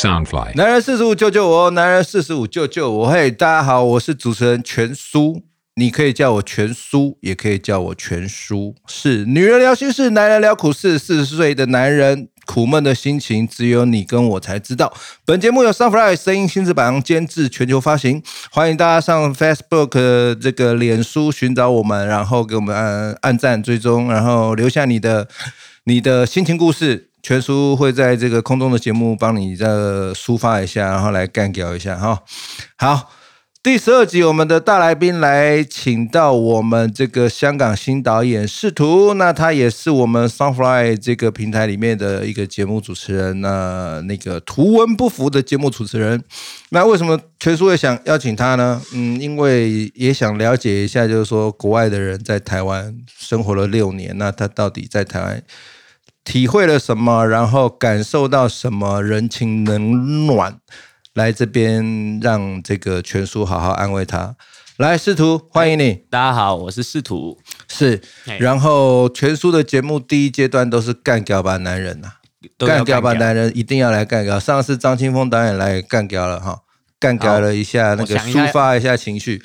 Soundfly，男人四十五救救我，男人四十五救救我。嘿，大家好，我是主持人全叔，你可以叫我全叔，也可以叫我全叔。是女人聊心事，男人聊苦事。四十岁的男人苦闷的心情，只有你跟我才知道。本节目由 Soundfly 声音新字榜监制，全球发行。欢迎大家上 Facebook 这个脸书寻找我们，然后给我们按按赞追踪，然后留下你的你的心情故事。全叔会在这个空中的节目帮你再抒发一下，然后来干掉一下哈。好，第十二集我们的大来宾来请到我们这个香港新导演试图，那他也是我们 Sunfly 这个平台里面的一个节目主持人，那那个图文不符的节目主持人。那为什么全叔会想邀请他呢？嗯，因为也想了解一下，就是说国外的人在台湾生活了六年，那他到底在台湾。体会了什么，然后感受到什么人情冷暖，来这边让这个全叔好好安慰他。来，试图欢迎你，大家好，我是试图，是。然后全叔的节目第一阶段都是干掉吧男人呐，干掉吧男人一定要来干掉。上次张清峰导演来干掉了哈，干掉了一下那个抒发一下情绪。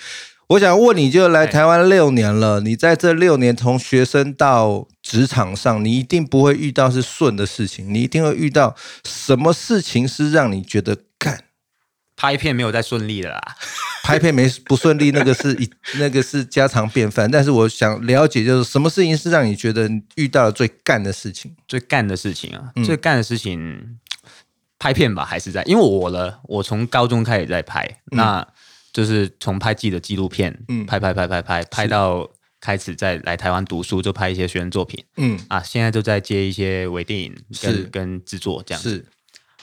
我想问你，就来台湾六年了，你在这六年从学生到职场上，你一定不会遇到是顺的事情，你一定会遇到什么事情是让你觉得干拍片没有再顺利的啦，拍片没不顺利，那个是一 那个是家常便饭。但是我想了解，就是什么事情是让你觉得遇到了最干的事情？最干的事情啊，最干的事情，拍片吧，还是在？因为我了，我从高中开始在拍，那。就是从拍自己的纪录片，嗯，拍拍拍拍拍，拍到开始在来台湾读书，就拍一些学生作品，嗯。啊，现在就在接一些微电影跟跟制作这样子。是，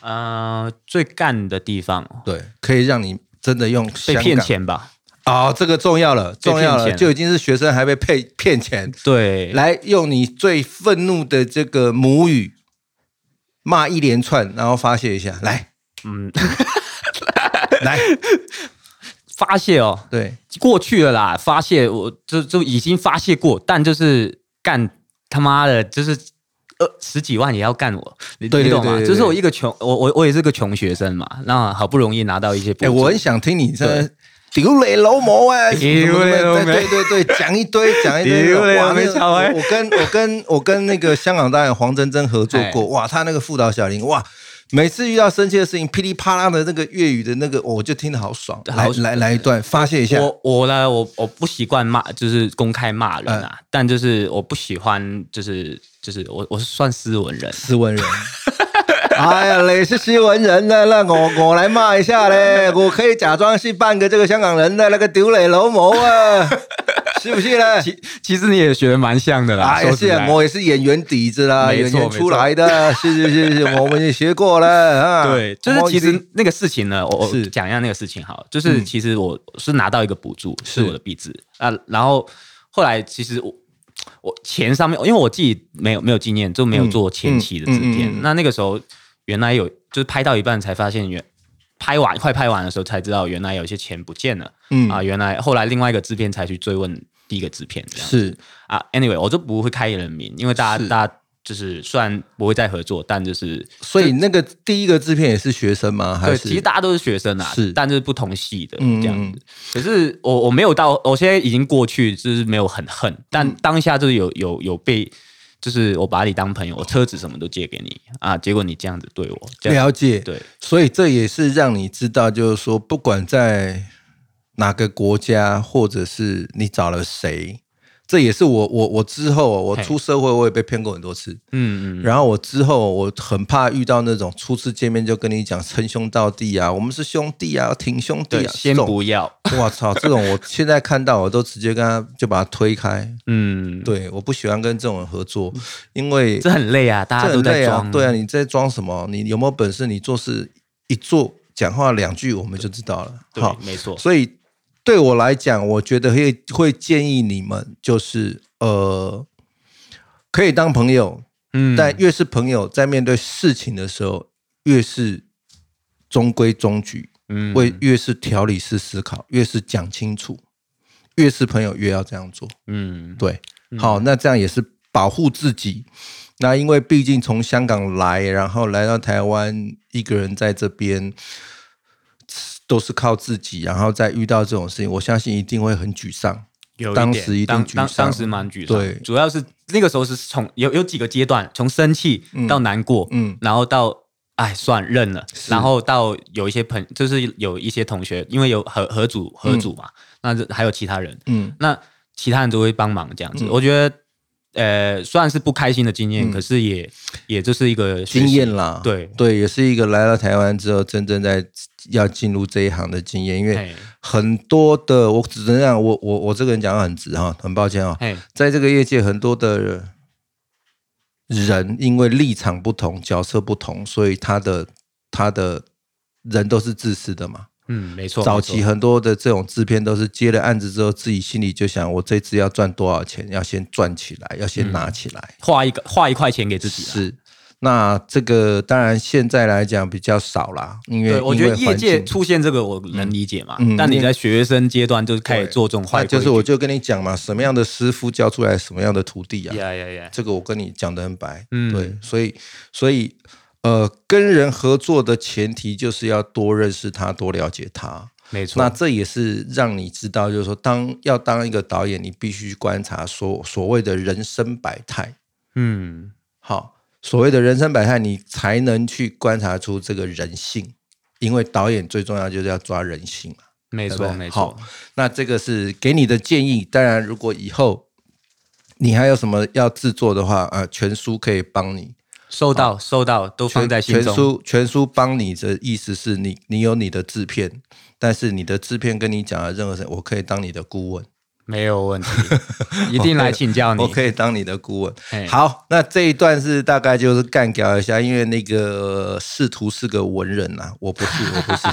呃，最干的地方，对，可以让你真的用被骗钱吧？哦，这个重要了，重要了，就已经是学生还被骗骗钱，对，来用你最愤怒的这个母语骂一连串，然后发泄一下，来，嗯，来。发泄哦，对，过去了啦，发泄我就就已经发泄过，但就是干他妈的，就是呃十几万也要干我，你懂吗？就是我一个穷，我我我也是个穷学生嘛，那好不容易拿到一些，哎，我很想听你这丢雷老母啊，丢雷老对对对，讲一堆讲一堆，哇，没巧哎，我跟我跟我跟那个香港导演黄真真合作过，哇，他那个副导小林，哇。每次遇到生气的事情，噼里啪啦的那个粤语的那个，我就听得好爽。来来来一段发泄一下。我我呢，我我不习惯骂，就是公开骂人啊。但就是我不喜欢，就是就是我我是算斯文人，斯文人。哎呀，你是斯文人呢，那我我来骂一下嘞，我可以假装是半个这个香港人的那个丢雷老母啊。是不是呢？其其实你也学的蛮像的啦。也是，我也是演员底子啦，演员出来的。是是是是，我们也学过了啊。对，就是其实那个事情呢，我我讲一下那个事情好。就是其实我是拿到一个补助，是我的壁纸啊。然后后来其实我我钱上面，因为我自己没有没有经验，就没有做前期的制片。那那个时候原来有，就是拍到一半才发现原。拍完快拍完的时候才知道，原来有些钱不见了。嗯啊，原来后来另外一个制片才去追问第一个制片，这样是啊。Anyway，我就不会开人名，因为大家大家就是虽然不会再合作，但就是所以那个第一个制片也是学生吗？还是其实大家都是学生啊，是，但就是不同系的这样子。可是我我没有到，我现在已经过去，就是没有很恨，但当下就是有有有被。就是我把你当朋友，我车子什么都借给你啊，结果你这样子对我，了解对，所以这也是让你知道，就是说不管在哪个国家，或者是你找了谁。这也是我我我之后我出社会我也被骗过很多次，嗯嗯，然后我之后我很怕遇到那种初次见面就跟你讲称兄道弟啊，我们是兄弟啊，挺兄弟啊，先不要，我操，这种我现在看到我都直接跟他就把他推开，嗯，对，我不喜欢跟这种人合作，因为这很累啊，大家都在装，对啊，你在装什么？你有没有本事？你做事一做讲话两句我们就知道了，好，没错，所以。对我来讲，我觉得会会建议你们，就是呃，可以当朋友，嗯，但越是朋友，在面对事情的时候，越是中规中矩，嗯，会越是条理式思考，越是讲清楚，越是朋友越要这样做，嗯，对，好，那这样也是保护自己，那因为毕竟从香港来，然后来到台湾，一个人在这边都是靠自己，然后再遇到这种事情，我相信一定会很沮丧。有当时一定沮丧，当时蛮沮丧。对，主要是那个时候是从有有几个阶段，从生气到难过，嗯，然后到哎算认了，然后到有一些朋，就是有一些同学，因为有合合组合组嘛，那这还有其他人，嗯，那其他人都会帮忙这样子。我觉得。呃，虽然是不开心的经验，可是也也就是一个经验啦。对对，也是一个来到台湾之后，真正在要进入这一行的经验。因为很多的，我只能让，我我我这个人讲的很直哈，很抱歉啊。在这个业界，很多的人因为立场不同、角色不同，所以他的他的人都是自私的嘛。嗯，没错。早期很多的这种制片都是接了案子之后，自己心里就想，我这次要赚多少钱，要先赚起来，要先拿起来，画一个画一块钱给自己。是，那这个当然现在来讲比较少啦，因为我觉得业界出现这个我能理解嘛。但你在学生阶段就开始做这种坏，就是我就跟你讲嘛，什么样的师傅教出来什么样的徒弟啊？呀呀呀！这个我跟你讲的很白。嗯，对，所以所以。呃，跟人合作的前提就是要多认识他，多了解他。没错，那这也是让你知道，就是说，当要当一个导演，你必须观察所所谓的人生百态。嗯，好，所谓的人生百态，你才能去观察出这个人性。因为导演最重要就是要抓人性嘛。没错，没错。那这个是给你的建议。当然，如果以后你还有什么要制作的话，呃，全书可以帮你。收到，收到，都放在心中。全书全书帮你的意思是你，你有你的制片，但是你的制片跟你讲的任何事，我可以当你的顾问，没有问题，一定来请教你，我可以当你的顾问。好，那这一段是大概就是干掉一下，因为那个仕途是个文人呐，我不是，我不是，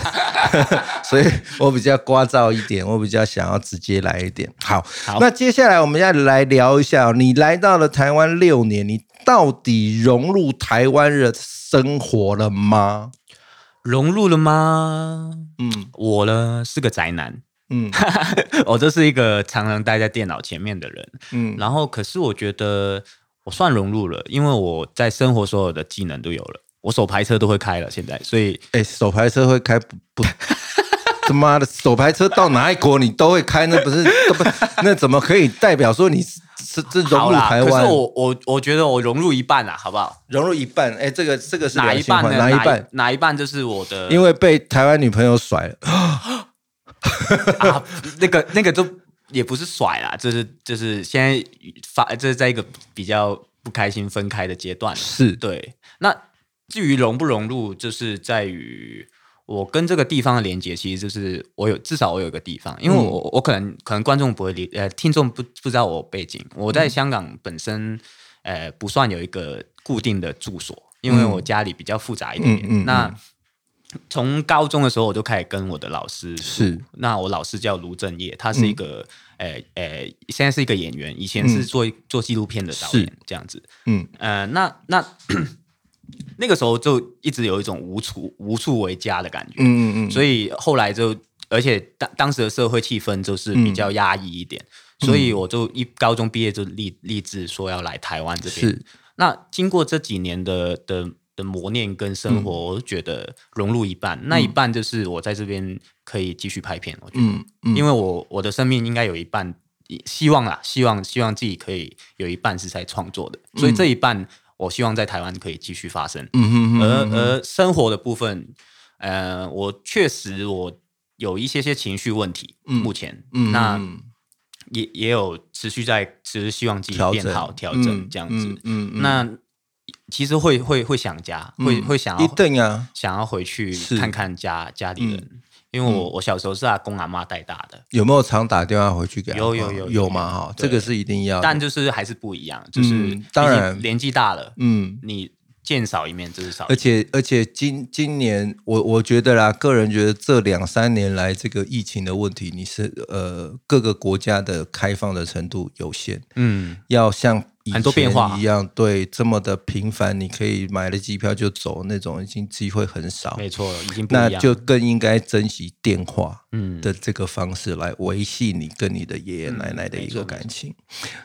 所以我比较聒噪一点，我比较想要直接来一点。好，那接下来我们要来聊一下，你来到了台湾六年，你。到底融入台湾人生活了吗？融入了吗？嗯，我呢是个宅男，嗯，我 这是一个常常待在电脑前面的人，嗯，然后可是我觉得我算融入了，因为我在生活所有的技能都有了，我手排车都会开了，现在，所以，哎，手排车会开不不。他妈的，手排车到哪一国你都会开，那不是不那怎么可以代表说你是是融入台湾？可是我我我觉得我融入一半啦，好不好？融入一半，哎，这个这个是哪一半呢？哪一半？哪一半就是我的？因为被台湾女朋友甩了 啊！那个那个都也不是甩啦，就是就是现在发，这是在一个比较不开心分开的阶段。是对。那至于融不融入，就是在于。我跟这个地方的连接，其实就是我有至少我有一个地方，因为我我可能可能观众不会理，呃，听众不不知道我背景。我在香港本身，呃，不算有一个固定的住所，因为我家里比较复杂一点点。那从高中的时候我就开始跟我的老师是，那我老师叫卢正业，他是一个，呃呃，现在是一个演员，以前是做做纪录片的导演这样子。嗯。呃，那那。那个时候就一直有一种无处无处为家的感觉，嗯嗯嗯，所以后来就，而且当当时的社会气氛就是比较压抑一点，所以我就一高中毕业就立立志说要来台湾这边。是，那经过这几年的的的磨练跟生活，我觉得融入一半，那一半就是我在这边可以继续拍片。我觉得，因为我我的生命应该有一半希望啦，希望希望自己可以有一半是在创作的，所以这一半。我希望在台湾可以继续发生，而而生活的部分，呃，我确实我有一些些情绪问题，目前，那也也有持续在，只是希望自己变好，调整这样子嗯。那其实会会会想家，会会想要，一定啊，想要回去看看家家里人。因为我我小时候是阿公阿妈带大的，有没有常打电话回去给？有有有有。嘛哈，这个是一定要，但就是还是不一样，就是当然。年纪大了，嗯，你见少一面就是少。而且而且今今年我我觉得啦，个人觉得这两三年来这个疫情的问题，你是呃各个国家的开放的程度有限，嗯，要像。很多变化一样，对，这么的频繁，你可以买了机票就走那种，已经机会很少。没错，已经那就更应该珍惜电话嗯的这个方式来维系你跟你的爷爷奶奶的一个感情。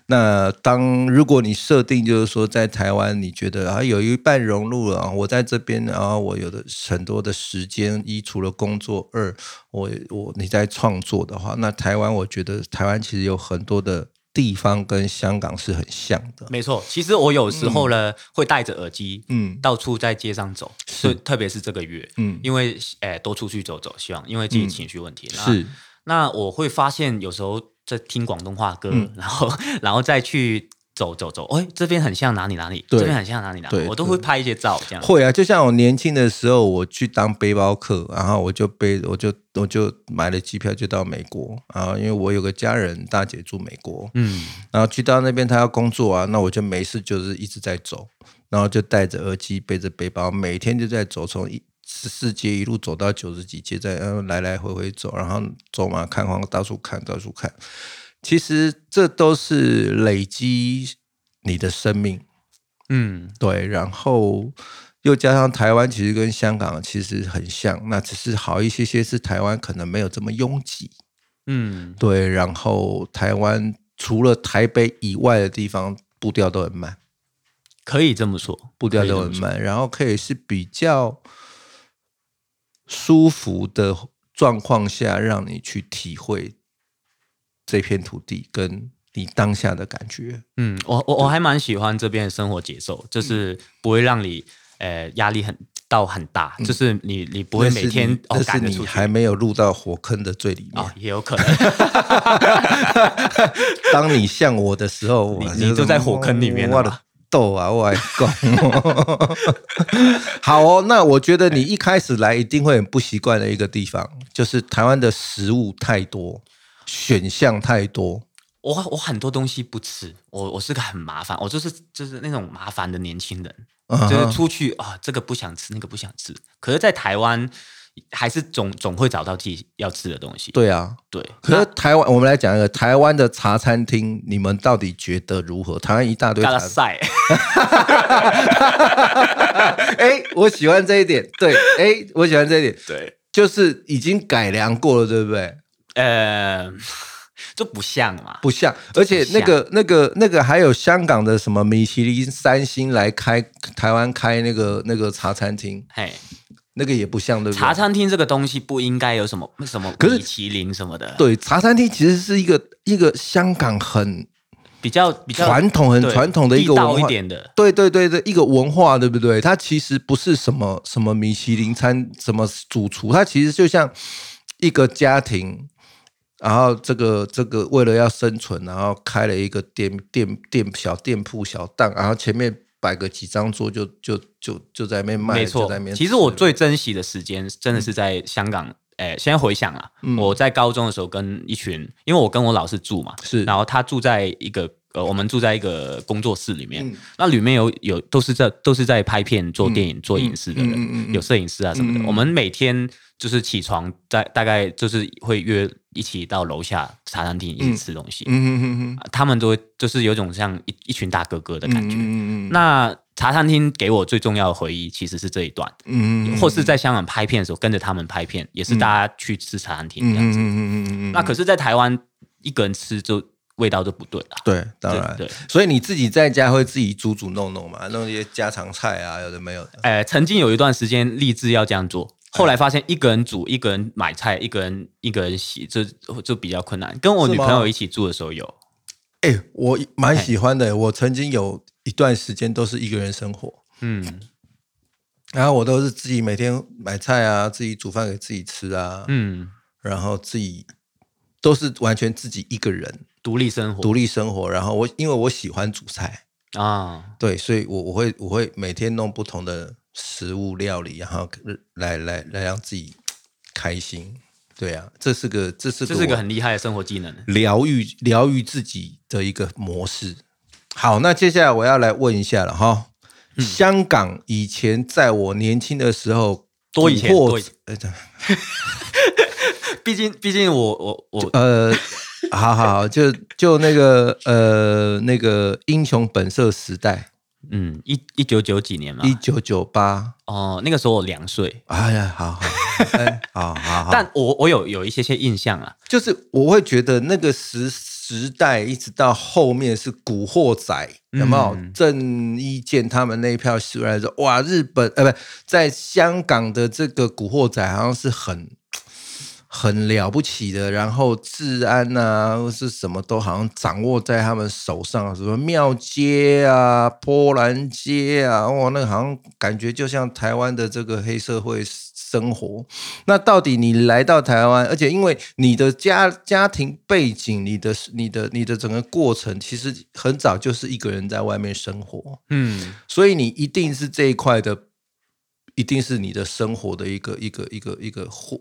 那当如果你设定就是说在台湾，你觉得啊有一半融入了，我在这边，然后我有的很多的时间，一除了工作，二我我你在创作的话，那台湾我觉得台湾其实有很多的。地方跟香港是很像的，没错。其实我有时候呢会戴着耳机，嗯，到处在街上走，是特别是这个月，嗯，因为诶多出去走走，希望因为自己情绪问题是。那我会发现有时候在听广东话歌，然后 然后再去。走走走，哎，这边很像哪里哪里，这边很像哪里哪里，我都会拍一些照，这样。会啊，就像我年轻的时候，我去当背包客，然后我就背，我就我就买了机票就到美国啊，因为我有个家人大姐住美国，嗯，然后去到那边她要工作啊，那我就没事就是一直在走，然后就戴着耳机背着背包，每天就在走，从一十四街一路走到九十几街，在然后来来回回走，然后走嘛看看到处看到处看。其实这都是累积你的生命，嗯，对。然后又加上台湾，其实跟香港其实很像，那只是好一些些，是台湾可能没有这么拥挤，嗯，对。然后台湾除了台北以外的地方，步调都很慢，可以这么说，步调都很慢。然后可以是比较舒服的状况下，让你去体会。这片土地跟你当下的感觉，嗯，我我我还蛮喜欢这边的生活节奏，就是不会让你呃压力很到很大，就是你你不会每天哦是你还没有入到火坑的最里面，也有可能。当你像我的时候，你你就在火坑里面了。逗啊，我还讲。好哦，那我觉得你一开始来一定会很不习惯的一个地方，就是台湾的食物太多。选项太多，我我很多东西不吃，我我是个很麻烦，我就是就是那种麻烦的年轻人，就是出去啊，这个不想吃，那个不想吃。可是，在台湾还是总总会找到自己要吃的东西。对啊，对。可是台湾，我们来讲一个台湾的茶餐厅，你们到底觉得如何？台湾一大堆茶菜。哎，我喜欢这一点。对，哎，我喜欢这一点。对，就是已经改良过了，对不对？呃，就不像嘛，不像，而且那个、那个、那个，还有香港的什么米其林三星来开台湾开那个那个茶餐厅，嘿，那个也不像，对不对？茶餐厅这个东西不应该有什么什么米其林什么的，对，茶餐厅其实是一个一个香港很比较比较传统、很传统的一个文化点的，对对对对，一个文化，对不对？它其实不是什么什么米其林餐，什么主厨，它其实就像一个家庭。然后这个这个为了要生存，然后开了一个店店店小店铺小档，然后前面摆个几张桌，就就就就在那边卖。没错，其实我最珍惜的时间，真的是在香港。哎，现在回想啊，我在高中的时候跟一群，因为我跟我老师住嘛，是，然后他住在一个呃，我们住在一个工作室里面，那里面有有都是在都是在拍片、做电影、做影视的人，有摄影师啊什么的。我们每天就是起床，在大概就是会约。一起到楼下茶餐厅一起吃东西，他们都会就是有种像一一群大哥哥的感觉。那茶餐厅给我最重要的回忆其实是这一段，或是在香港拍片的时候跟着他们拍片，也是大家去吃茶餐厅这样子。那可是，在台湾一个人吃就味道就不对了。对，当然对。所以你自己在家会自己煮煮弄弄嘛，弄一些家常菜啊，有的没有的。哎，曾经有一段时间立志要这样做。后来发现一个人煮，一个人买菜，一个人一个人洗，这就比较困难。跟我女朋友一起住的时候有，哎，我蛮喜欢的。我曾经有一段时间都是一个人生活，嗯，然后我都是自己每天买菜啊，自己煮饭给自己吃啊，嗯，然后自己都是完全自己一个人独立生活，独立生活。然后我因为我喜欢煮菜啊，对，所以我我会我会每天弄不同的。食物料理，然后来来来让自己开心，对啊，这是个这是这是个很厉害的生活技能，疗愈疗愈自己的一个模式。好，那接下来我要来问一下了哈，香港以前在我年轻的时候多以前多，毕竟毕竟我我我呃。好好好，就就那个呃那个英雄本色时代。嗯，一一九九几年嘛，一九九八哦，那个时候我两岁。哎呀，好好，好好好。但我我有有一些些印象啊，就是我会觉得那个时时代一直到后面是古惑仔，有没有郑伊健他们那一票出来说，哇，日本呃不在香港的这个古惑仔好像是很。很了不起的，然后治安啊，或是什么都好像掌握在他们手上，什么庙街啊、波兰街啊，哇，那个好像感觉就像台湾的这个黑社会生活。那到底你来到台湾，而且因为你的家家庭背景，你的、你的、你的整个过程，其实很早就是一个人在外面生活，嗯，所以你一定是这一块的，一定是你的生活的一个一个一个一个或。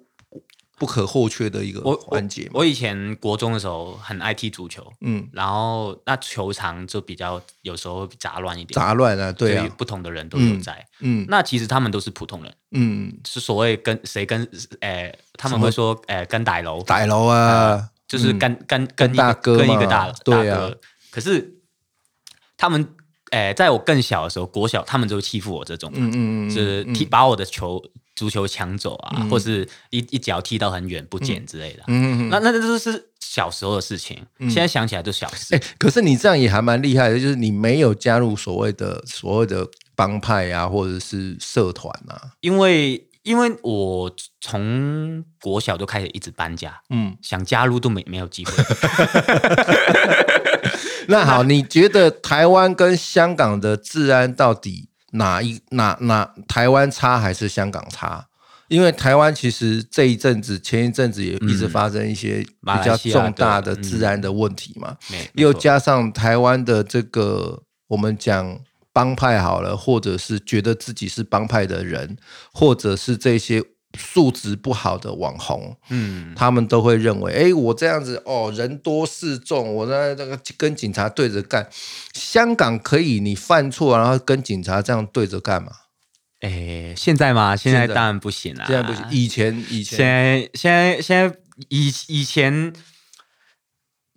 不可或缺的一个环节。我以前国中的时候很爱踢足球，嗯，然后那球场就比较有时候杂乱一点，杂乱啊，对啊，不同的人都有在，嗯，那其实他们都是普通人，嗯，是所谓跟谁跟，诶，他们会说，诶，跟歹楼，歹楼啊，就是跟跟跟大哥，跟一个大对啊，可是他们，诶，在我更小的时候，国小，他们就欺负我这种，嗯嗯嗯，是踢把我的球。足球抢走啊，或是一一脚踢到很远不见之类的，嗯，那那这都是小时候的事情，现在想起来都小事。哎，可是你这样也还蛮厉害的，就是你没有加入所谓的所谓的帮派啊，或者是社团啊，因为因为我从国小就开始一直搬家，嗯，想加入都没没有机会。那好，你觉得台湾跟香港的治安到底？哪一哪哪台湾差还是香港差？因为台湾其实这一阵子前一阵子也一直发生一些比较重大的治安的问题嘛，又加上台湾的这个我们讲帮派好了，或者是觉得自己是帮派的人，或者是这些。素质不好的网红，嗯，他们都会认为，哎，我这样子哦，人多势众，我在那个跟警察对着干。香港可以，你犯错然后跟警察这样对着干嘛？哎，现在吗？现在当然不行了。现在不行。以前，以前，现在，现在，现在，以以前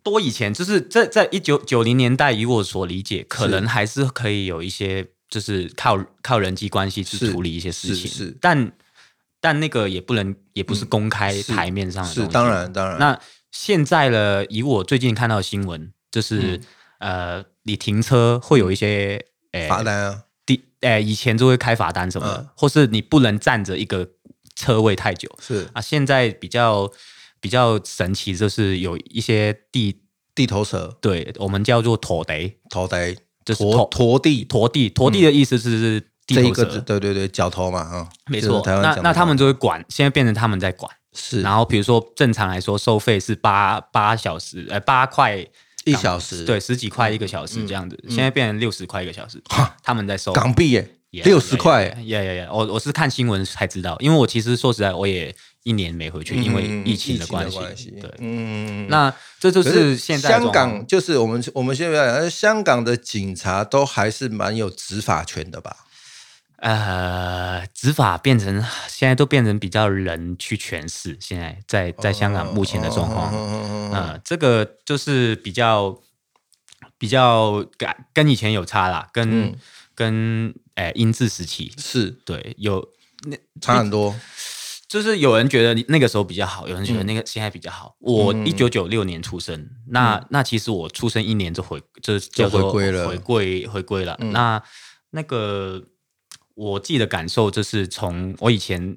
多以前，就是在在一九九零年代，以我所理解，可能还是可以有一些，就是靠靠人际关系去处理一些事情，是，但。但那个也不能，也不是公开台面上的是当然当然。那现在呢？以我最近看到的新闻，就是呃，你停车会有一些诶罚单啊，第诶以前就会开罚单什么的，或是你不能站着一个车位太久。是。啊，现在比较比较神奇，就是有一些地地头蛇，对我们叫做拖地，拖地。就是拖拖地，拖地，拖地的意思是。这一个对对对，脚头嘛，哈，没错。那那他们就会管，现在变成他们在管。是，然后比如说正常来说，收费是八八小时，呃，八块一小时，对，十几块一个小时这样子。现在变成六十块一个小时，他们在收港币耶，六十块。呀呀呀！我我是看新闻才知道，因为我其实说实在，我也一年没回去，因为疫情的关系。对，嗯，那这就是现在香港，就是我们我们现在讲，香港的警察都还是蛮有执法权的吧？呃，执法变成现在都变成比较人去诠释。现在在在香港目前的状况，嗯，这个就是比较比较跟跟以前有差啦，跟跟诶英治时期是对有那差很多。就是有人觉得那个时候比较好，有人觉得那个现在比较好。我一九九六年出生，那那其实我出生一年就回就就回归了，回归回归了。那那个。我自己的感受就是，从我以前，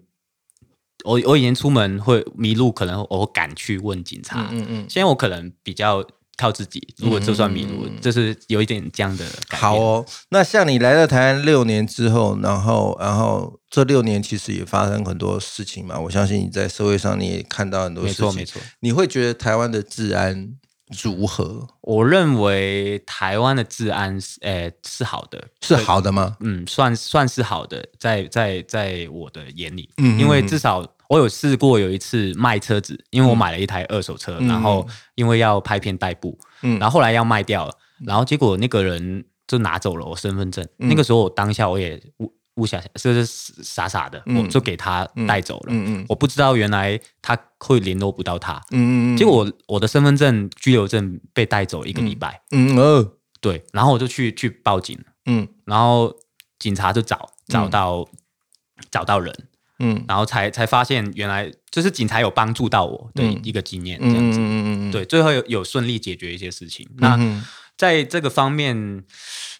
我我以前出门会迷路，可能我敢去问警察。嗯嗯。现在我可能比较靠自己，如果就算迷路，就是有一点这样的感好哦，那像你来到台湾六年之后，然后然后这六年其实也发生很多事情嘛。我相信你在社会上你也看到很多事情，没错没错。你会觉得台湾的治安？如何？我认为台湾的治安是，诶，是好的，是好的吗？嗯，算算是好的，在在在我的眼里，嗯，因为至少我有试过有一次卖车子，因为我买了一台二手车，然后因为要拍片代步，嗯，然后后来要卖掉了，然后结果那个人就拿走了我身份证，那个时候我当下我也。误想，就是傻傻的，我就给他带走了。嗯嗯，我不知道原来他会联络不到他。嗯嗯嗯，结果我的身份证居留证被带走一个礼拜。嗯哦，对，然后我就去去报警。嗯，然后警察就找找到找到人。嗯，然后才才发现原来就是警察有帮助到我的一个经验，这样子。嗯嗯嗯，对，最后有有顺利解决一些事情。那在这个方面，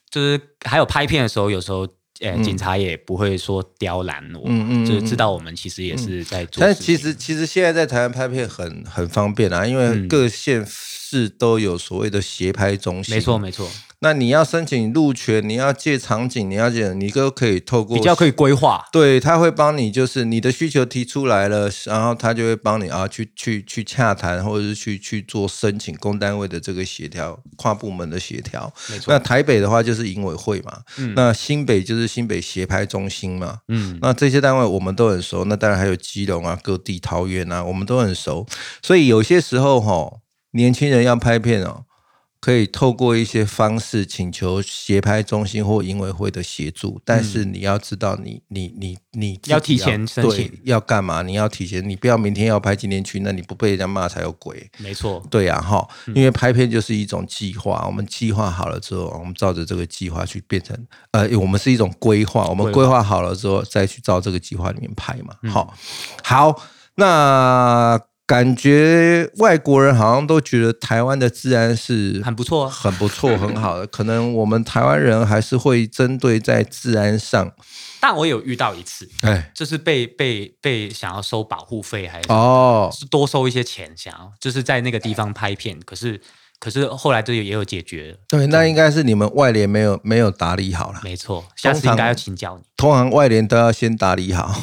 就是还有拍片的时候，有时候。呃，警察也不会说刁难我，嗯嗯，就是知道我们其实也是在做。但其实其实现在在台湾拍片很很方便啊，因为各县市都有所谓的协拍中心。没错没错。那你要申请路权，你要借场景，你要借，你都可以透过比较可以规划。对他会帮你，就是你的需求提出来了，然后他就会帮你啊去去去洽谈，或者是去去做申请公单位的这个协调，跨部门的协调。没错。那台北的话就是营委会嘛，嗯，那新北就是新北协拍中心嘛，嗯，那这些单位我们都很熟。那当然还有基隆啊，各地桃园啊，我们都很熟。所以有些时候哈，年轻人要拍片哦。可以透过一些方式请求协拍中心或营委会的协助，但是你要知道，你你你你要提前申请，要干嘛？你要提前，你不要明天要拍，今天去，那你不被人家骂才有鬼。没错，对呀，哈，因为拍片就是一种计划，我们计划好了之后，我们照着这个计划去变成，呃，我们是一种规划，我们规划好了之后再去照这个计划里面拍嘛。好，好，那。感觉外国人好像都觉得台湾的治安是很不错、很不错、很好的。可能我们台湾人还是会针对在治安上。但我有遇到一次，哎，就是被被被想要收保护费，还是哦，是多收一些钱，想要就是在那个地方拍片，可是。可是后来这也有解决。对，那应该是你们外联没有没有打理好了。没错，下次应该要请教你。通常外联都要先打理好，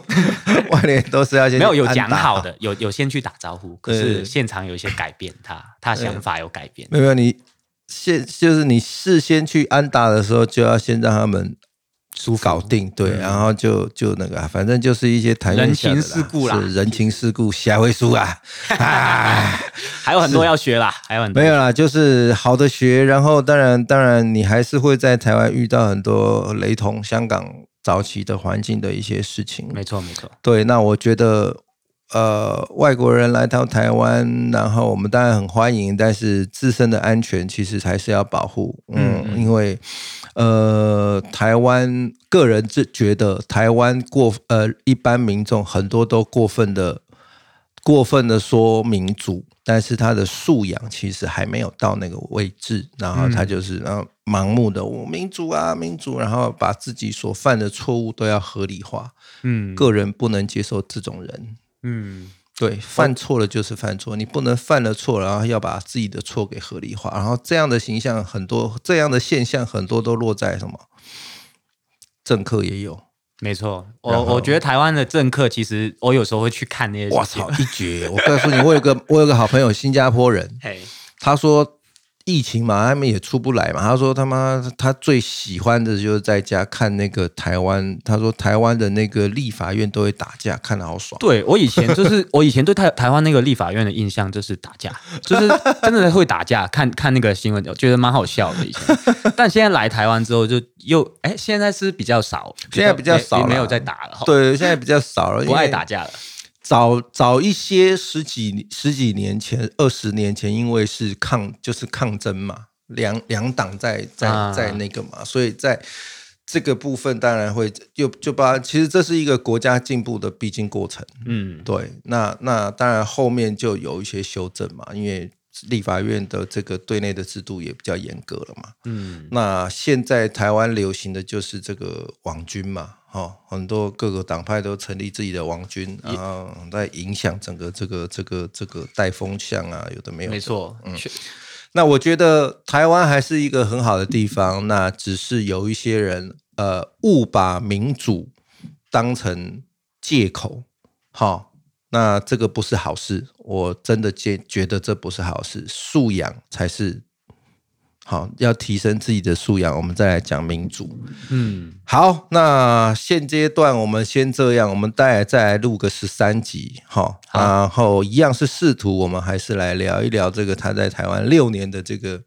外联都是要先没有有讲好的，有有先去打招呼。可是现场有一些改变，他他想法有改变。没有你现就是你事先去安打的时候，就要先让他们。书搞定，对，然后就就那个，反正就是一些谈人情世故啦，是人情世故，下回书啊，还有很多要学啦，还有很多。没有啦，就是好的学，然后当然当然你还是会在台湾遇到很多雷同香港早期的环境的一些事情，没错没错，对，那我觉得。呃，外国人来到台湾，然后我们当然很欢迎，但是自身的安全其实还是要保护。嗯，因为呃，台湾个人自觉得台湾过呃，一般民众很多都过分的过分的说民主，但是他的素养其实还没有到那个位置，然后他就是然后盲目的我民主啊民主，然后把自己所犯的错误都要合理化。嗯，个人不能接受这种人。嗯，对，犯错了就是犯错，你不能犯了错，然后要把自己的错给合理化，然后这样的形象很多，这样的现象很多都落在什么？政客也有，没错。我我觉得台湾的政客，其实我有时候会去看那些，我操，一绝！我告诉你，我有个我有个好朋友，新加坡人，他说。疫情嘛，他们也出不来嘛。他说他妈他最喜欢的就是在家看那个台湾。他说台湾的那个立法院都会打架，看的好爽。对我以前就是 我以前对台台湾那个立法院的印象就是打架，就是真的会打架。看看那个新闻，觉得蛮好笑的以前。但现在来台湾之后，就又哎，现在是比较少，现在比较少，没有在打了。对，现在比较少了，不爱打架了。早早一些十几十几年前、二十年前，因为是抗就是抗争嘛，两两党在在在那个嘛，所以在这个部分当然会就就把其实这是一个国家进步的必经过程。嗯，对，那那当然后面就有一些修正嘛，因为立法院的这个对内的制度也比较严格了嘛。嗯，那现在台湾流行的就是这个网军嘛。哦，很多各个党派都成立自己的王军，然后在影响整个这个这个这个带风向啊，有的没有？没错，嗯。那我觉得台湾还是一个很好的地方，那只是有一些人呃误把民主当成借口，好，那这个不是好事，我真的觉觉得这不是好事，素养才是。好，要提升自己的素养，我们再来讲民主。嗯，好，那现阶段我们先这样，我们待再来录个十三集，好，然后一样是试图，我们还是来聊一聊这个他在台湾六年的这个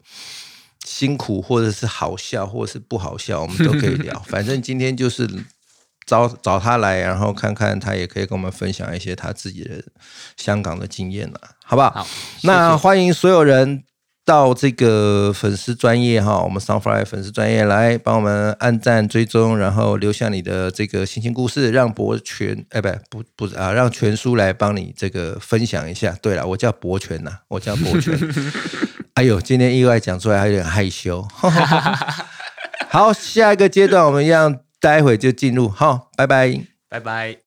辛苦，或者是好笑，或者是不好笑，我们都可以聊。反正今天就是找找他来，然后看看他也可以跟我们分享一些他自己的香港的经验了，好不好？好，那欢迎所有人。到这个粉丝专业哈，我们 Sunfly 粉丝专业来帮我们按赞追踪，然后留下你的这个心情故事，让博全哎不不不是啊，让全叔来帮你这个分享一下。对了，我叫博全呐，我叫博全。哎呦，今天意外讲出来还有点害羞。好，下一个阶段我们一样，待会就进入。好，拜拜，拜拜。